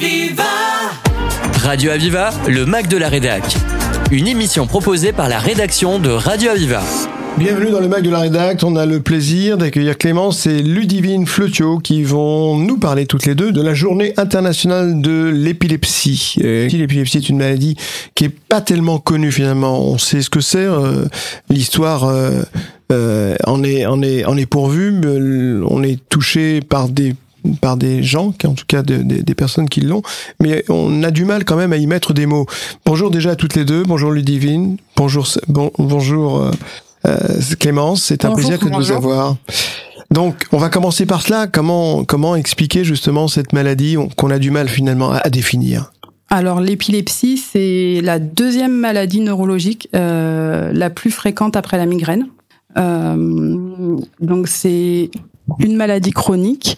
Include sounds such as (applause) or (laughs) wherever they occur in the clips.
Aviva Radio Aviva, le Mac de la Rédac. Une émission proposée par la rédaction de Radio Aviva. Bienvenue dans le Mac de la Rédacte. On a le plaisir d'accueillir Clémence et Ludivine Fleutiot qui vont nous parler toutes les deux de la journée internationale de l'épilepsie. Euh, L'épilepsie est une maladie qui est pas tellement connue finalement. On sait ce que c'est. euh, L'histoire euh, euh, en est en est en est pourvue. mais On est touché par des par des gens, qui en tout cas de- de- des personnes qui l'ont, mais on a du mal quand même à y mettre des mots. Bonjour déjà à toutes les deux. Bonjour Ludivine. Bonjour bon, bonjour. euh, euh, Clémence, c'est un plaisir que de vous avoir. Donc, on va commencer par cela. Comment comment expliquer justement cette maladie on- qu'on a du mal finalement à, à définir? Alors l'épilepsie, c'est la deuxième maladie neurologique euh, la plus fréquente après la migraine. Euh, donc c'est une maladie chronique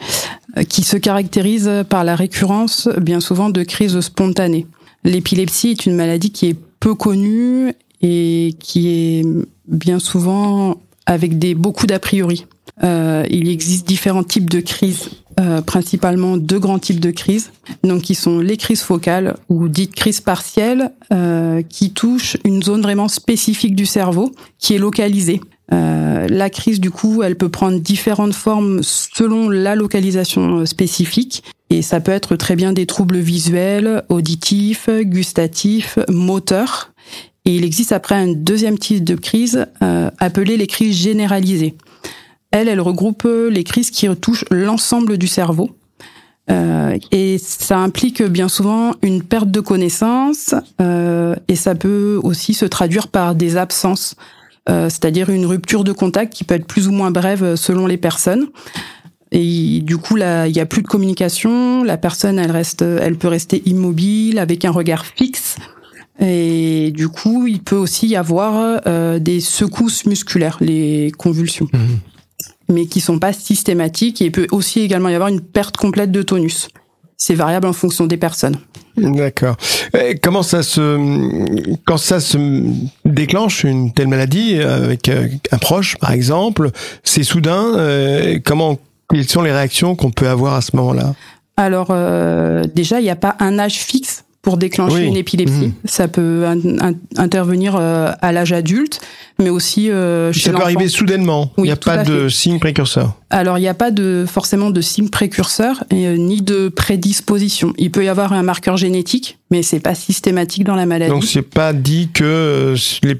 qui se caractérise par la récurrence bien souvent de crises spontanées. L'épilepsie est une maladie qui est peu connue et qui est bien souvent avec des beaucoup d'a priori. Euh, il existe différents types de crises, euh, principalement deux grands types de crises, donc qui sont les crises focales ou dites crises partielles, euh, qui touchent une zone vraiment spécifique du cerveau, qui est localisée. Euh, la crise, du coup, elle peut prendre différentes formes selon la localisation euh, spécifique. Et ça peut être très bien des troubles visuels, auditifs, gustatifs, moteurs. Et il existe après un deuxième type de crise euh, appelé les crises généralisées. Elle, elle regroupe les crises qui touchent l'ensemble du cerveau. Euh, et ça implique bien souvent une perte de connaissance euh, et ça peut aussi se traduire par des absences, euh, c'est-à-dire une rupture de contact qui peut être plus ou moins brève selon les personnes. Et du coup, là, il y a plus de communication. La personne, elle reste, elle peut rester immobile avec un regard fixe. Et du coup, il peut aussi y avoir euh, des secousses musculaires, les convulsions, mais qui sont pas systématiques. Et il peut aussi également y avoir une perte complète de tonus. C'est variable en fonction des personnes. D'accord. Comment ça se quand ça se déclenche une telle maladie euh, avec euh, un proche par exemple, c'est soudain. euh, comment quelles sont les réactions qu'on peut avoir à ce moment-là? Alors euh, déjà, il n'y a pas un âge fixe pour déclencher Oui. une épilepsie. Mhm. Ça peut in- in- intervenir euh, à l'âge adulte, mais aussi euh, chez Ça peut arriver soudainement. Il Oui, n'y a pas de signe précurseur. Alors, il n'y a pas de forcément de signe précurseur et, euh, ni de prédisposition. Il peut y avoir un marqueur génétique, mais c'est pas systématique dans la maladie. Donc c'est pas dit que euh, les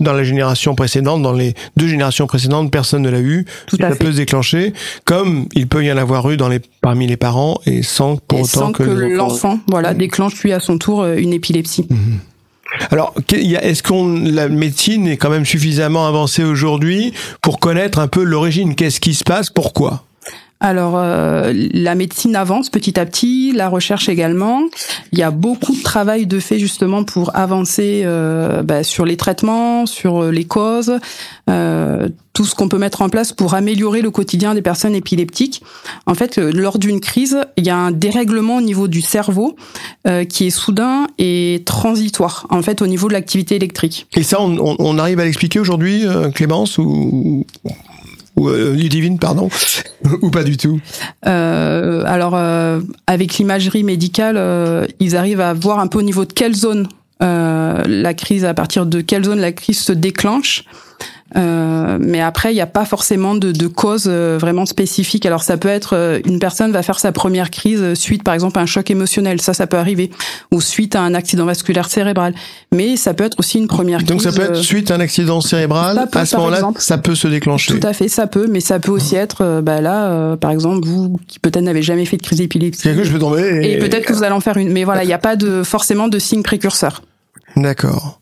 dans la génération précédente, dans les deux générations précédentes, personne ne l'a eu. Tout ça à fait. peut se déclencher, comme il peut y en avoir eu dans les parmi les parents et sans pour et autant sans que, l'enfant, voilà, déclenche lui à son tour euh, une épilepsie. Alors, que- il y a- est-ce qu'on la médecine est quand même suffisamment avancée aujourd'hui pour connaître un peu l'origine? Qu'est-ce qui se passe? Pourquoi? Alors, euh, la médecine avance petit à petit, la recherche également. Il y a beaucoup de travail de fait justement pour avancer euh, bah, sur les traitements, sur les causes, euh, tout ce qu'on peut mettre en place pour améliorer le quotidien des personnes épileptiques. En fait, euh, lors d'une crise, il y a un dérèglement au niveau du cerveau euh, qui est soudain et transitoire, en fait, au niveau de l'activité électrique. Et ça, on, on- arrive à l'expliquer aujourd'hui, euh, Clémence ou, ou euh, Ludivine, pardon, (laughs) ou pas du tout Euh, alors, euh, avec l'imagerie médicale, euh, ils arrivent à voir un peu au niveau de quelle zone euh, la crise, à partir de quelle zone la crise se déclenche. Euh, mais après, il n'y a pas forcément de, de cause euh, vraiment spécifique. Alors, ça peut être euh, une personne va faire sa première crise suite, par exemple, à un choc émotionnel. Ça, ça peut arriver, ou suite à un accident vasculaire cérébral. Mais ça peut être aussi une première Donc crise. ça peut être suite à un accident cérébral. ça peut, à ce moment-là, ça peut se déclencher. Tout à fait, ça peut, mais ça peut aussi être, bah là, euh, par exemple, vous qui peut-être n'avez jamais fait de crise épileptique. Que je peux tomber. Et peut-être que vous allez en faire une. Mais voilà, il n'y a pas de forcément de signe précurseur. D'accord.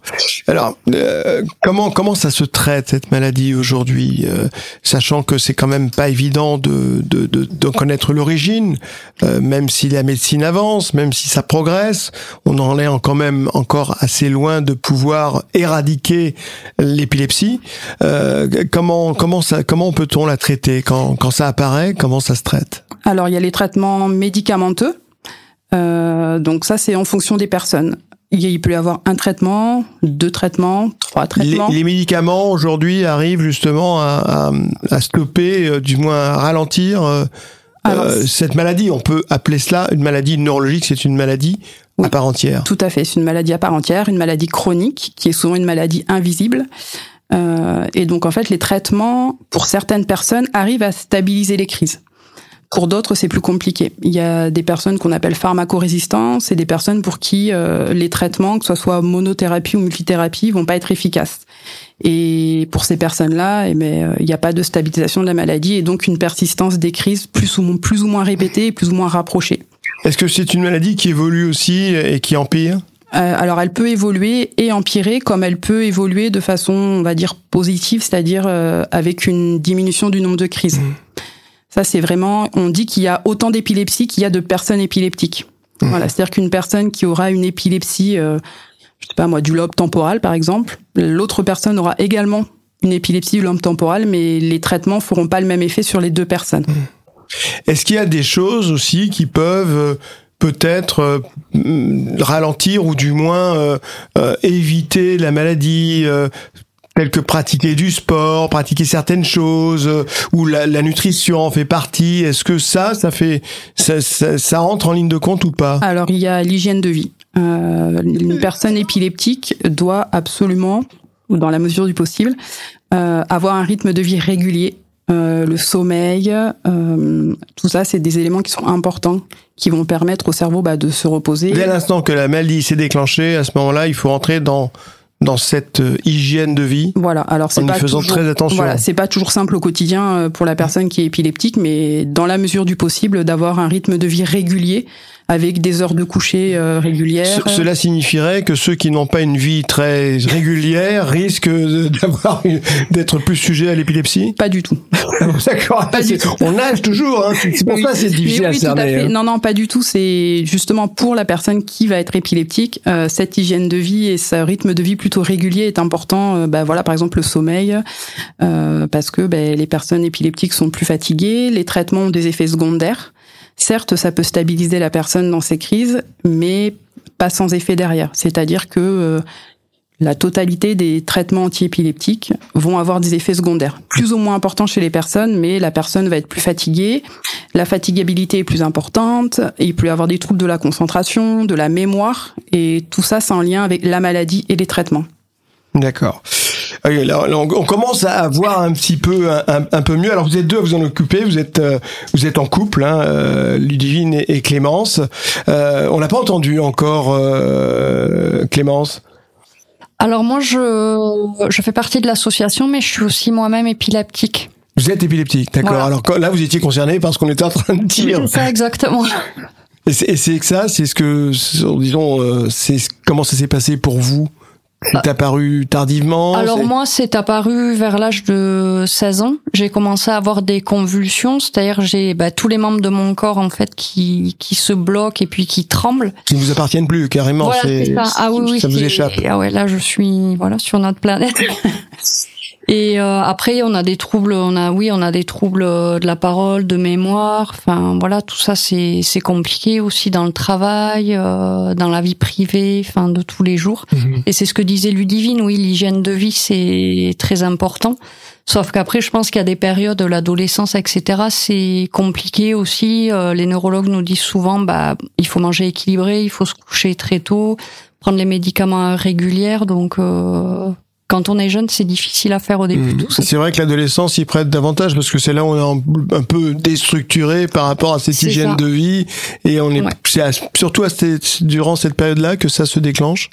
Alors, euh, comment comment ça se traite cette maladie aujourd'hui, euh, sachant que c'est quand même pas évident de de, de, connaître l'origine, euh, même si la médecine avance, même si ça progresse, on en est quand même encore assez loin de pouvoir éradiquer l'épilepsie. Euh, comment comment ça comment peut-on la traiter quand quand ça apparaît? Comment ça se traite? Alors, il y a les traitements médicamenteux. Euh, donc ça, c'est en fonction des personnes. Il peut y avoir un traitement, deux traitements, trois les, traitements. les médicaments aujourd'hui arrivent justement à, à, à stopper, euh, du moins à ralentir euh, euh, cette maladie, on peut appeler cela une maladie neurologique, c'est une maladie à part entière. Tout à fait, c'est une maladie à part entière, une maladie chronique qui est souvent une maladie invisible. Euh, et donc en fait, les traitements pour certaines personnes arrivent à stabiliser les crises. Pour d'autres, c'est plus compliqué. Il y a des personnes qu'on appelle pharmacorésistantes et des personnes pour qui euh, les traitements, que ce soit monothérapie ou multithérapie, vont pas être efficaces. Et pour ces personnes-là, eh ben, il n'y a pas de stabilisation de la maladie et donc une persistance des crises plus ou, plus ou moins répétée et plus ou moins rapprochée. Est-ce que c'est une maladie qui évolue aussi et qui empire? Euh, alors elle peut évoluer et empirer comme elle peut évoluer de façon, on va dire, positive, c'est-à-dire euh, avec une diminution du nombre de crises. Mmh. Ça, c'est vraiment, on dit qu'il y a autant d'épilepsie qu'il y a de personnes épileptiques. Mmh. Voilà, c'est-à-dire qu'une personne qui aura une épilepsie, euh, je sais pas moi, du lobe temporal par exemple, l'autre personne aura également une épilepsie du lobe temporal, mais les traitements feront pas le même effet sur les deux personnes. Mmh. Est-ce qu'il y a des choses aussi qui peuvent euh, peut-être euh, ralentir ou du moins euh, éviter la maladie telles que pratiquer du sport, pratiquer certaines choses, euh, ou la, la, nutrition en fait partie. Est-ce que ça, ça fait, ça, ça, ça, rentre en ligne de compte ou pas? Alors il y a l'hygiène de vie. Euh, une personne épileptique doit absolument, ou dans la mesure du possible, euh, avoir un rythme de vie régulier. Euh, le sommeil, tout ça, c'est des éléments qui sont importants, qui vont permettre au cerveau bah, de se reposer. Dès l'instant que la maladie s'est déclenchée, à ce moment-là, il faut entrer dans dans cette euh, hygiène de vie. Voilà. Alors c'est pas faisant très attention. Voilà, c'est pas toujours simple au quotidien euh, pour la personne qui est épileptique, mais dans la mesure du possible, d'avoir un rythme de vie régulier avec des heures de coucher euh, régulières. cela signifierait que ceux qui n'ont pas une vie très régulière (laughs) risquent d'avoir d'être plus sujets à l'épilepsie? Pas du tout. (laughs) D'accord. On nage toujours. Hein. C'est pour ça c'est difficile à cerner. Hein. Non, non, pas du tout. C'est justement pour la personne qui va être épileptique, euh, cette hygiène de vie et ce rythme de vie plutôt régulier est important. Euh, bah, voilà, par exemple le sommeil, euh, parce que bah, les personnes épileptiques sont plus fatiguées, les traitements ont des effets secondaires. Certes, ça peut stabiliser la personne dans ses crises, mais pas sans effet derrière. C'est-à-dire que euh, la totalité des traitements antiépileptiques vont avoir des effets secondaires, plus ou moins importants chez les personnes, mais la personne va être plus fatiguée, la fatigabilité est plus importante, il peut y avoir des troubles de la concentration, de la mémoire, et tout ça, c'est en lien avec la maladie et les traitements. D'accord. On commence à voir un petit peu un, peu mieux. Alors vous êtes deux à vous en occuper. Vous êtes euh, vous êtes en couple, hein, euh, Ludivine et, Clémence. Euh, on n'a pas entendu encore Clémence. Alors moi je je fais partie de l'association, mais je suis aussi moi-même épileptique. Vous êtes épileptique, d'accord. Alors là vous étiez concerné parce qu'on était en train de dire. C'est ça exactement. Et c'est que ça, c'est ce que disons, c'est comment ça s'est passé pour vous? C'est apparu tardivement Alors moi, c'est apparu vers l'âge de 16 ans. J'ai commencé à avoir des convulsions, c'est-à-dire j'ai bah, tous les membres de mon corps en fait qui qui se bloquent et puis qui tremblent. Qui ne vous appartiennent plus carrément. Voilà, c'est ça. Ah oui, oui, ça vous échappe. Ah ouais, là je suis voilà sur notre planète. (laughs) Et euh, après, on a des troubles, on a oui, on a des troubles euh, de la parole, de mémoire. Enfin, voilà, tout ça, c'est c'est compliqué aussi dans le travail, euh, dans la vie privée, enfin de tous les jours. Mhm. Et c'est ce que disait Ludivine. Oui, l'hygiène de vie, c'est très important. Sauf qu'après, je pense qu'il y a des périodes de l'adolescence, etc. C'est compliqué aussi. les neurologues nous disent souvent, bah, il faut manger équilibré, il faut se coucher très tôt, prendre les médicaments régulières. Donc quand on est jeune, c'est difficile à faire au début. Mmh. C'est vrai que l'adolescence y prête davantage parce que c'est là où on est un peu déstructuré par rapport à cette hygiène de vie et on est surtout à durant cette période-là que ça se déclenche.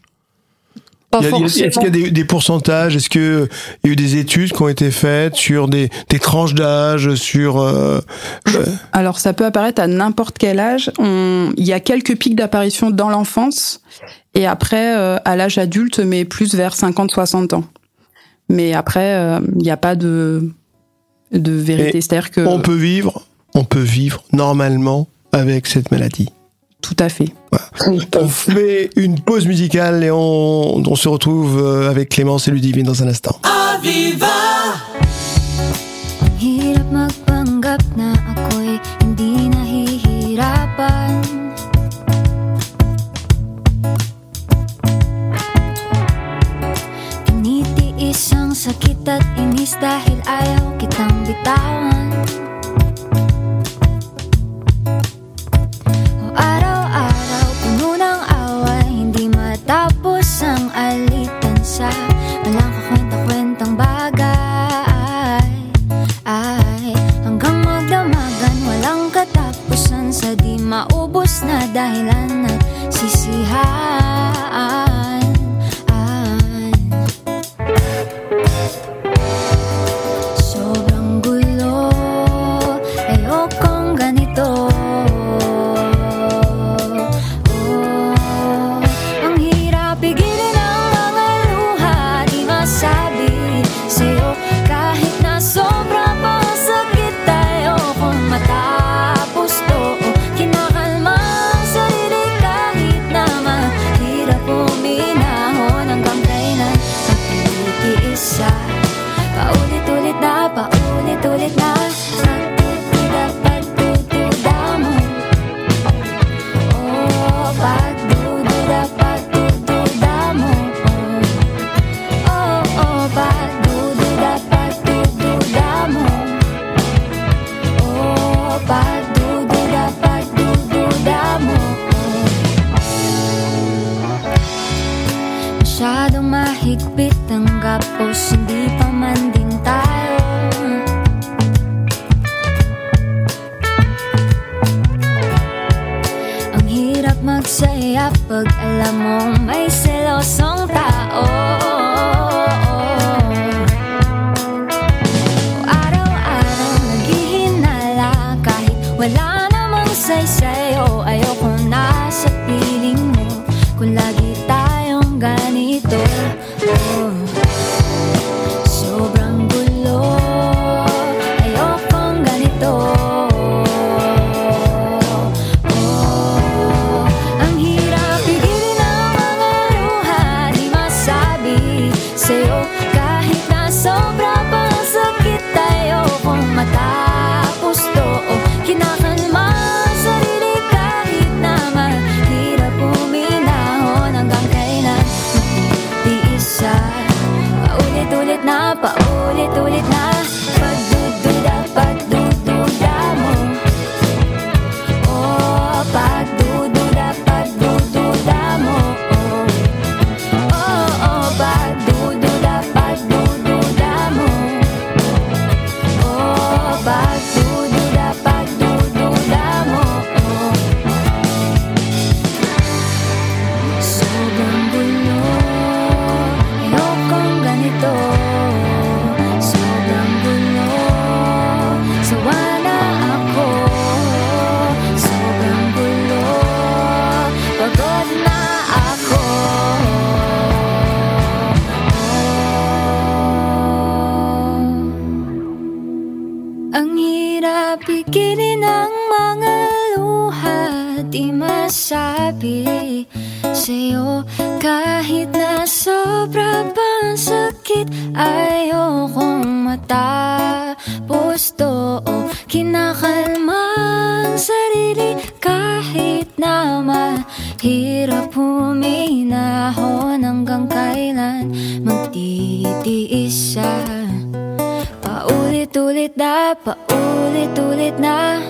Est-ce qu'il y a des, des pourcentages? Est-ce qu'il y a eu des études qui ont été faites sur des, des tranches d'âge sur euh, euh, Alors ça peut apparaître à n'importe quel âge. On... Il y a quelques pics d'apparition dans l'enfance et après euh, à l'âge adulte, mais plus vers 50-60 ans. Mais après, il n'y a pas de de vérité. C'est-à-dire que on peut vivre, on peut vivre normalement avec cette maladie. Tout à fait. On fait une pause musicale et on, on se retrouve euh, avec Clémence et Ludivine dans un instant. Aviva! Hirap magpanggap na ako'y hindi nahihirapan Tinitiis ang sakit at inis dahil ayaw kitang bitawan sa'yo. Kahit na sobra pa ang sakit Ayokong matapos to. Kinakalma ang sarili Kahit na mahirap huminahon Hanggang kailan magtitiis siya. Paulit-ulit na, paulit-ulit na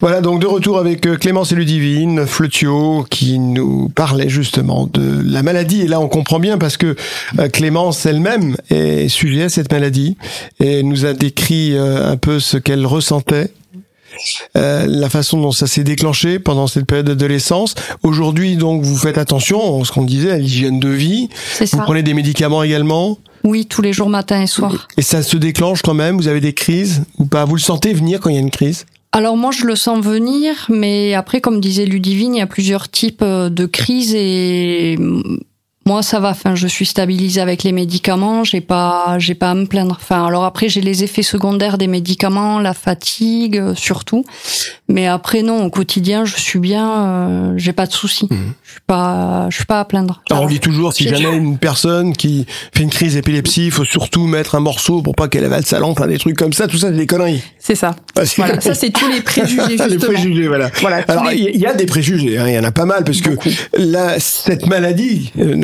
Voilà, donc de retour avec euh, Clémence et Ludivine, Fleutio, qui nous parlait justement de la maladie. Et là, on comprend bien parce que euh, Clémence elle-même est sujet à cette maladie et nous a décrit euh, un peu ce qu'elle ressentait. euh, la façon dont ça s'est déclenché pendant cette période d'adolescence. Aujourd'hui, donc, vous faites attention, ce qu'on disait, à l'hygiène de vie. C'est Vous ça. prenez des médicaments également? Oui, tous les jours, matin et soir. Et ça se déclenche quand même? Vous avez des crises ou pas? Vous le sentez venir quand il y a une crise? Alors moi, je le sens venir, mais après, comme disait Ludivine, il y a plusieurs types euh, de crises et moi ça va. Enfin, je suis stabilisée avec les médicaments. J'ai pas, j'ai pas à me plaindre. Enfin, alors après j'ai les effets secondaires des médicaments, la fatigue euh, surtout. Mais après non, au quotidien je suis bien. euh, j'ai pas de soucis. Mhm. Je suis pas, je suis pas à plaindre. Alors, on dit toujours, si jamais une personne qui fait une crise d'épilepsie, il faut surtout mettre un morceau pour pas qu'elle avale sa enfin des trucs comme ça, tout ça, c'est des conneries. C'est ça. Ah, Voilà, (laughs) ça c'est tous les préjugés (laughs) justement. les préjugés, voilà. Voilà, tous Alors, les- il y a des préjugés, hein, il y en a pas mal, parce que là, cette maladie euh,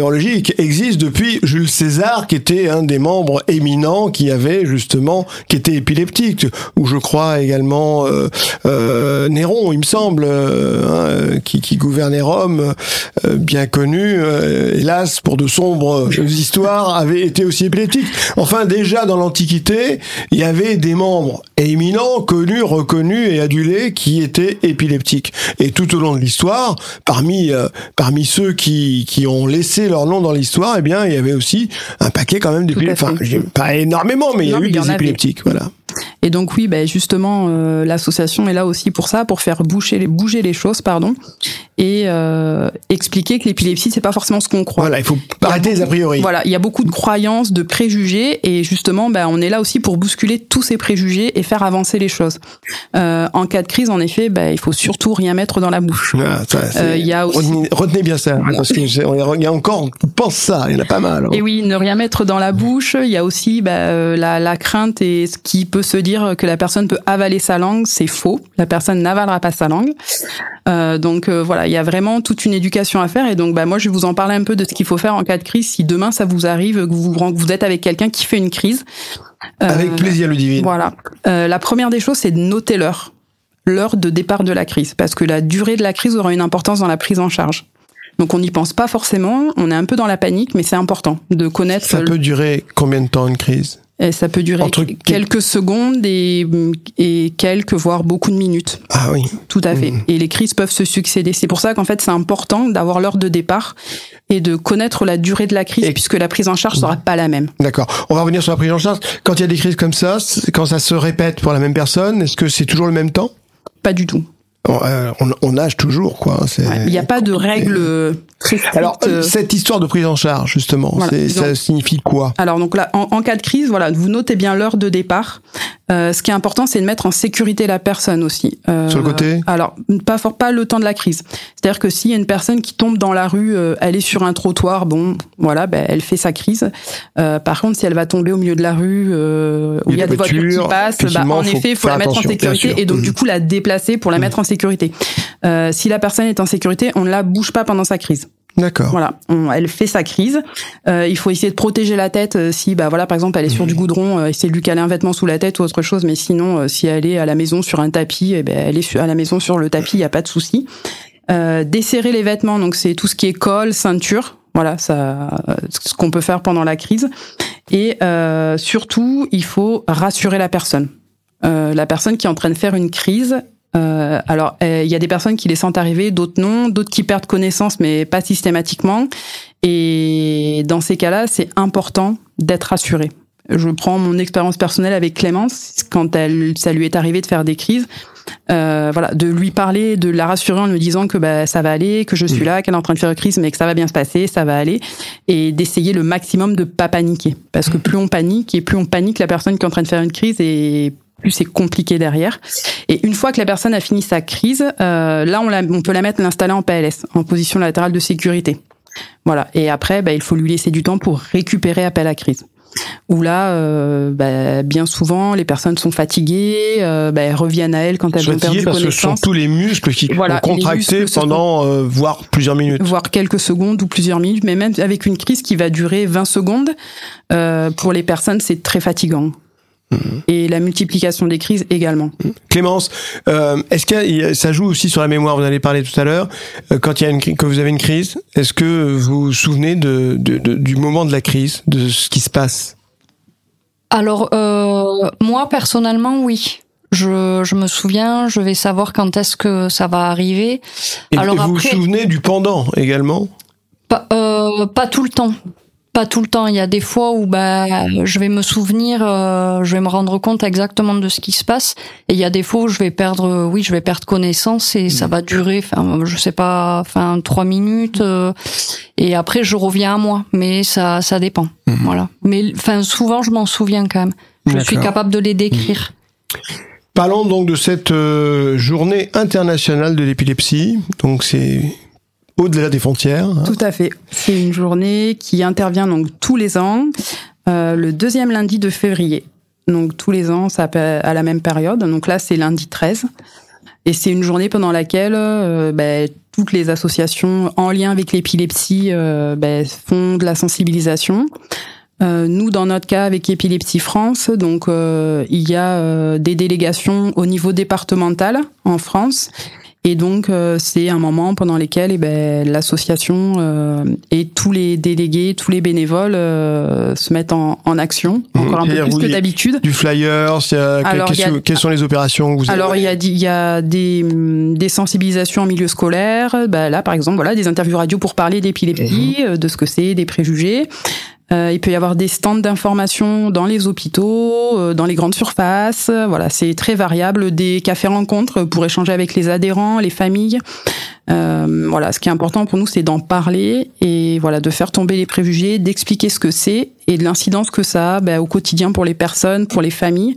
existe depuis Jules César, qui était un des membres éminents qui avait justement, qui était épileptique, ou je crois également euh, euh, Néron, il me semble, euh, hein, qui, gouvernait Rome, bien connu, hélas, pour de sombres histoires, avait été aussi épileptique. Enfin, déjà dans l'Antiquité, il y avait des membres éminents, connus, reconnus et adulés qui étaient épileptiques. Et tout au long de l'histoire, parmi parmi ceux qui qui ont laissé leur nom dans l'histoire, eh bien, il y avait aussi un paquet quand même d'épileptiques. Enfin, pas énormément, mais il y a eu des avait. épileptiques, voilà. Et donc oui, ben justement, euh, l'association est là aussi pour ça, pour faire bouger les, bouger les choses, pardon, et euh, expliquer que l'épilepsie c'est pas forcément ce qu'on croit. Voilà, il faut arrêter les a priori. Voilà, il y a beaucoup de croyances, de préjugés, et justement, ben, on est là aussi pour bousculer tous ces préjugés et faire avancer les choses. Euh, en cas de crise, en effet, ben, il faut surtout rien mettre dans la bouche. Ah, ça, c'est- il y a aussi- retenez, retenez bien ça, hein, parce que il y a encore, on pense ça, il y en a pas mal. hein. Et oui, ne rien mettre dans la bouche. Il y a aussi ben, la, la crainte et ce qui peut se dire que la personne peut avaler sa langue, c'est faux. La personne n'avalera pas sa langue. Euh, donc euh, voilà, il y a vraiment toute une éducation à faire. Et donc, bah, moi, je vais vous en parler un peu de ce qu'il faut faire en cas de crise. Si demain ça vous arrive, que vous, êtes avec quelqu'un qui fait une crise. Euh, Avec plaisir, Ludivine. Voilà. La première des choses, c'est de noter l'heure, l'heure de départ de la crise, parce que la durée de la crise aura une importance dans la prise en charge. Donc on n'y pense pas forcément, on est un peu dans la panique, mais c'est important de connaître. Ça peut durer combien de temps une crise? Et ça peut durer Entre- quelques secondes et, et quelques, voire beaucoup de minutes. Ah oui. Tout à fait. Mhm. Et les crises peuvent se succéder. C'est pour ça qu'en fait, c'est important d'avoir l'heure de départ et de connaître la durée de la crise, Et- puisque la prise en charge sera pas la même. D'accord. On va revenir sur la prise en charge. Quand il y a des crises comme ça, quand ça se répète pour la même personne, est-ce que c'est toujours le même temps? Pas du tout. On, euh, on, on nage toujours, quoi. hein, Il n'y a pas de règle très stricte. Alors, euh, cette histoire de prise en charge, justement, Voilà. ça signifie quoi? Alors donc là, en, en cas de crise, voilà, vous notez bien l'heure de départ. Euh, ce qui est important, c'est de mettre en sécurité la personne aussi. Euh, Sur le côté Alors pas fort pas le temps de la crise. C'est-à-dire que s'il y a une personne qui tombe dans la rue, euh, elle est sur un trottoir, bon, voilà, ben, elle fait sa crise. Euh, par contre, si elle va tomber au milieu de la rue euh, où il y a des voitures qui passent, bah, en effet, il faut la mettre en sécurité et donc du coup la déplacer pour la mettre en sécurité. Euh, si la personne est en sécurité, on ne la bouge pas pendant sa crise. D'accord. Voilà, on- elle fait sa crise. Euh, il faut essayer de protéger la tête euh, si, bah voilà, par exemple, elle est sur du goudron, euh, essayer de lui caler un vêtement sous la tête ou autre chose. Mais sinon, euh, si elle est à la maison sur un tapis, eh ben, elle est sur- à la maison sur le tapis, il y a pas de souci. Euh, desserrer les vêtements, donc c'est tout ce qui est col, ceinture. Voilà, ça, euh, ce qu'on peut faire pendant la crise. Et euh, surtout, il faut rassurer la personne. Euh, la personne qui est en train de faire une crise, euh, alors, euh, il y a des personnes qui les sentent arriver, d'autres non, d'autres qui perdent connaissance, mais pas systématiquement. Et dans ces cas-là, c'est important d'être rassuré. Je prends mon expérience personnelle avec Clémence, quand elle, ça lui est arrivé de faire des crises, euh, voilà, de lui parler, de la rassurer en lui disant que bah, ça va aller, que je suis là, qu'elle est en train de faire une crise, mais que ça va bien se passer, ça va aller, et d'essayer le maximum de pas paniquer, parce que plus on panique et plus on panique la personne qui est en train de faire une crise et plus c'est compliqué derrière. Et une fois que la personne a fini sa crise, euh, là on, la, on peut la mettre, l'installer en PLS, en position latérale de sécurité. Voilà. Et après, bah, il faut lui laisser du temps pour récupérer appel à crise. Où là, euh, bah, bien souvent, les personnes sont fatiguées, euh, bah, elles reviennent à elles quand elles ont perdu parce que ce sont connaissance, tous les muscles qui Voilà, ont contracté muscles pendant euh, voire plusieurs minutes. voire quelques secondes ou plusieurs minutes, mais même avec une crise qui va durer 20 secondes, euh, pour les personnes, c'est très fatigant. Et la multiplication des crises également. Clémence, euh, est-ce que ça joue aussi sur la mémoire Vous en avez parlé tout à l'heure. Euh, quand il y a une que vous avez une crise, est-ce que vous vous souvenez de, de- de- du moment de la crise, de ce qui se passe? Alors, euh, moi, personnellement, oui. Je, je me souviens, je vais savoir quand est-ce que ça va arriver. Et, Alors et vous après- vous souvenez du pendant également? Pas, euh, pas tout le temps. Pas tout le temps. Il y a des fois où bah je vais me souvenir, euh, je vais me rendre compte exactement de ce qui se passe. Et il y a des fois où je vais perdre, euh, oui, je vais perdre connaissance et ça va durer, enfin, je sais pas, enfin trois minutes. euh, et après je reviens à moi. Mais ça, ça dépend. Mhm. Voilà. Mais enfin souvent je m'en souviens quand même. Je suis capable de les décrire. Parlons donc de cette euh, journée internationale de l'épilepsie. Donc c'est au-delà des frontières. hein. Tout à fait. C'est une journée qui intervient donc tous les ans, euh, le deuxième lundi de février. Donc tous les ans, ça à la même période. Donc là, c'est lundi 13. Et c'est une journée pendant laquelle euh, ben, toutes les associations en lien avec l'épilepsie euh, ben, font de la sensibilisation. Euh, nous, dans notre cas, avec Épilepsie France, donc euh, il y a euh, des délégations au niveau départemental en France, et donc euh, c'est un moment pendant lequel eh ben, l'association euh, et tous les délégués, tous les bénévoles euh, se mettent en, en action, encore un peu plus que d'habitude. Du a- Alors, quelles, a- sont les opérations que vous Alors il y a, y a des, hum, des sensibilisations en milieu scolaire. Bah, là, par exemple, voilà, des interviews radio pour parler d'épilepsie, Mhm. euh, de ce que c'est, des préjugés. Euh, il peut y avoir des stands d'information dans les hôpitaux, euh, dans les grandes surfaces. Voilà, c'est très variable. Des cafés rencontres pour échanger avec les adhérents, les familles. Euh, voilà, ce qui est important pour nous, c'est d'en parler et voilà, de faire tomber les préjugés, d'expliquer ce que c'est et de l'incidence que ça a bah, au quotidien pour les personnes, pour les familles,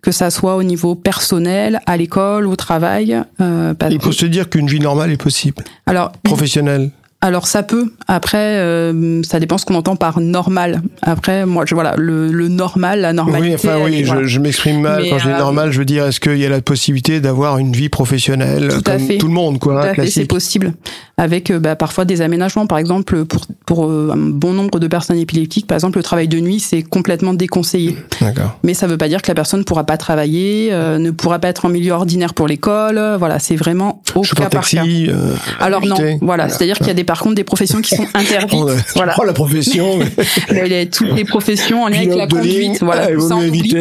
que ça soit au niveau personnel, à l'école, au travail. Euh, Il faut se dire qu'une vie normale est possible, alors, professionnelle. Alors ça peut. Après, euh, ça dépend ce qu'on entend par normal. Après, moi, je voilà, le, le normal, la normalité. Oui, enfin elle oui, voilà. je, je m'exprime mal Mais, quand je dis euh, normal. Je veux dire, est-ce qu'il y a la possibilité d'avoir une vie professionnelle Tout comme fait. tout le monde, quoi, Tout à fait, c'est possible. Avec euh, bah, parfois des aménagements, par exemple, pour, pour euh, un bon nombre de personnes épileptiques, par exemple, le travail de nuit, c'est complètement déconseillé. D'accord. Mais ça veut pas dire que la personne ne pourra pas travailler, euh, ne pourra pas être en milieu ordinaire pour l'école. Voilà, c'est vraiment au Chauffeur cas par cas. taxi. euh, Alors non, invité. voilà, c'est-à-dire qu'il y a des par contre des professions qui sont (laughs) interdites. On, voilà, oh, la profession. (laughs) les- toutes les professions en lien avec la ligne, conduite, voilà, ah, ça on oublie.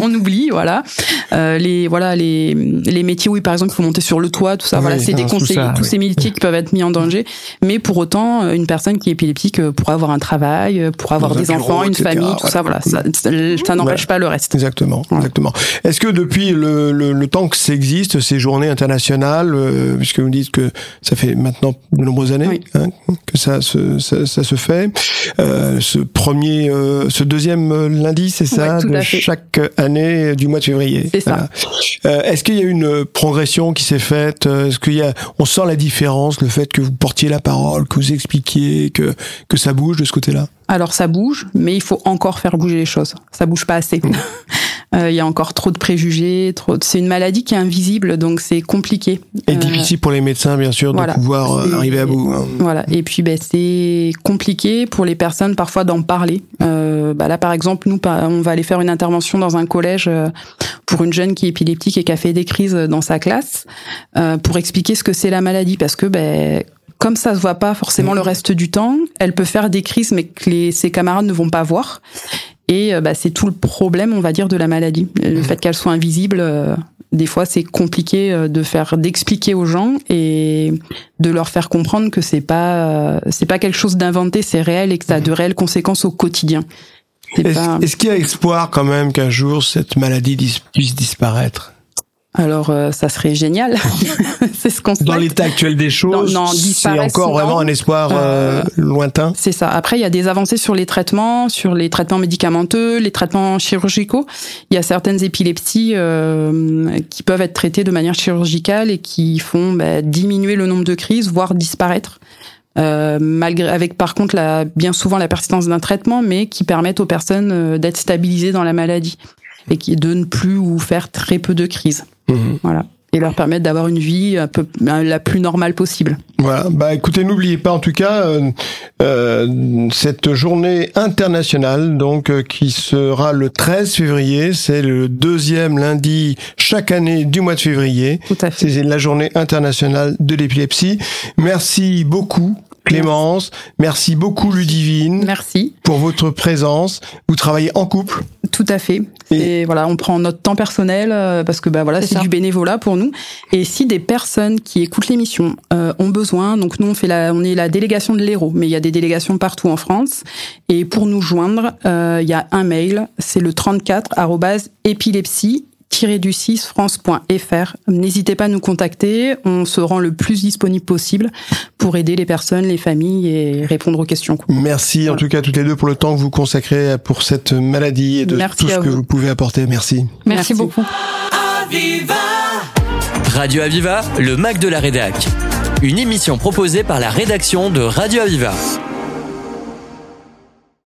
on oublie, voilà. Euh, les voilà les les métiers où par exemple il faut monter sur le toit, tout ça, Oui, voilà, c'est déconseillé. Tous oui. ces métiers qui peuvent être mis en danger. Mais pour autant, euh, une personne qui est épileptique euh, pourra avoir un travail, euh, pourra avoir des bureau, enfants, une etc., famille, tout ça, voilà. Ça, ça, ça n'empêche pas le reste. Exactement, Voilà. exactement. Est-ce que depuis le, le, le temps que ça existe, ces journées internationales, euh, puisque vous dites que ça fait maintenant de nombreuses années Oui. Hein, que ça se, ça, ça se fait, euh, ce premier, euh, ce deuxième euh, lundi, c'est ça, Ouais, de chaque année du mois de février. C'est ça. Voilà. Est-ce qu'il y a une progression qui s'est faite Est-ce qu'il y a, on sent la différence, le fait que vous portiez la parole, que vous expliquiez, que que ça bouge de ce côté-là? Alors ça bouge, mais il faut encore faire bouger les choses. Ça bouge pas assez. (laughs) Euh, Il y a encore trop de préjugés, trop. de- C'est une maladie qui est invisible, donc c'est compliqué. Et Euh, difficile pour les médecins, bien sûr, voilà. de pouvoir euh, arriver à bout. hein. Voilà. Et puis, ben, c'est compliqué pour les personnes parfois d'en parler. Euh, bah là, par exemple, nous, on va aller faire une intervention dans un collège pour une jeune qui est épileptique et qui a fait des crises dans sa classe euh, pour expliquer ce que c'est la maladie, parce que ben comme ça se voit pas forcément le reste du temps, elle peut faire des crises, mais que les, ses camarades ne vont pas voir. Et euh, bah, c'est tout le problème, on va dire, de la maladie. Le fait qu'elle soit invisible, euh, des fois, c'est compliqué euh, de faire, d'expliquer aux gens et de leur faire comprendre que c'est pas, euh, c'est pas quelque chose d'inventé, c'est réel et que ça a de réelles conséquences au quotidien. Est-ce pas- qu'il y a espoir quand même qu'un jour cette maladie dis- puisse disparaître? Alors, euh, ça serait génial. (laughs) c'est ce qu'on Dans l'état actuel des choses, c'est encore vraiment un espoir euh, lointain. C'est ça. Après, il y a des avancées sur les traitements, sur les traitements médicamenteux, les traitements chirurgicaux. Il y a certaines épilepsies euh, qui peuvent être traitées de manière chirurgicale et qui font bah, diminuer le nombre de crises, voire disparaître. Euh, malgré avec par contre la, bien souvent la persistance d'un traitement, mais qui permettent aux personnes euh, d'être stabilisées dans la maladie et qui de ne plus ou faire très peu de crises. Mhm. Voilà. Et leur permettre d'avoir une vie un peu la plus normale possible. Voilà. Bah écoutez, n'oubliez pas en tout cas euh, euh, cette journée internationale donc euh, qui sera le 13 février. C'est le deuxième lundi chaque année du mois de février. Tout à fait. C'est la journée internationale de l'épilepsie. Merci beaucoup. Clémence, merci beaucoup Ludivine Merci. pour votre présence. Vous travaillez en couple? Tout à fait. Et- Et voilà, on prend notre temps personnel euh, parce que bah voilà, C'est du bénévolat pour nous. Et si des personnes qui écoutent l'émission euh, ont besoin, donc nous on fait la, on est la délégation de l'Hérault, mais il y a des délégations partout en France. Et pour nous joindre, euh, il y a un mail, c'est le 34 épilepsie du 6 france.fr. N'hésitez pas à nous contacter, on se rend le plus disponible possible pour aider les personnes, les familles et répondre aux questions. Merci en tout cas toutes les deux pour le temps que vous consacrez pour cette maladie et de Merci tout ce à que vous. pouvez apporter. Merci. Merci, Merci. beaucoup. Radio Aviva, le Mac de la Rédac. Une émission proposée par la rédaction de Radio Aviva.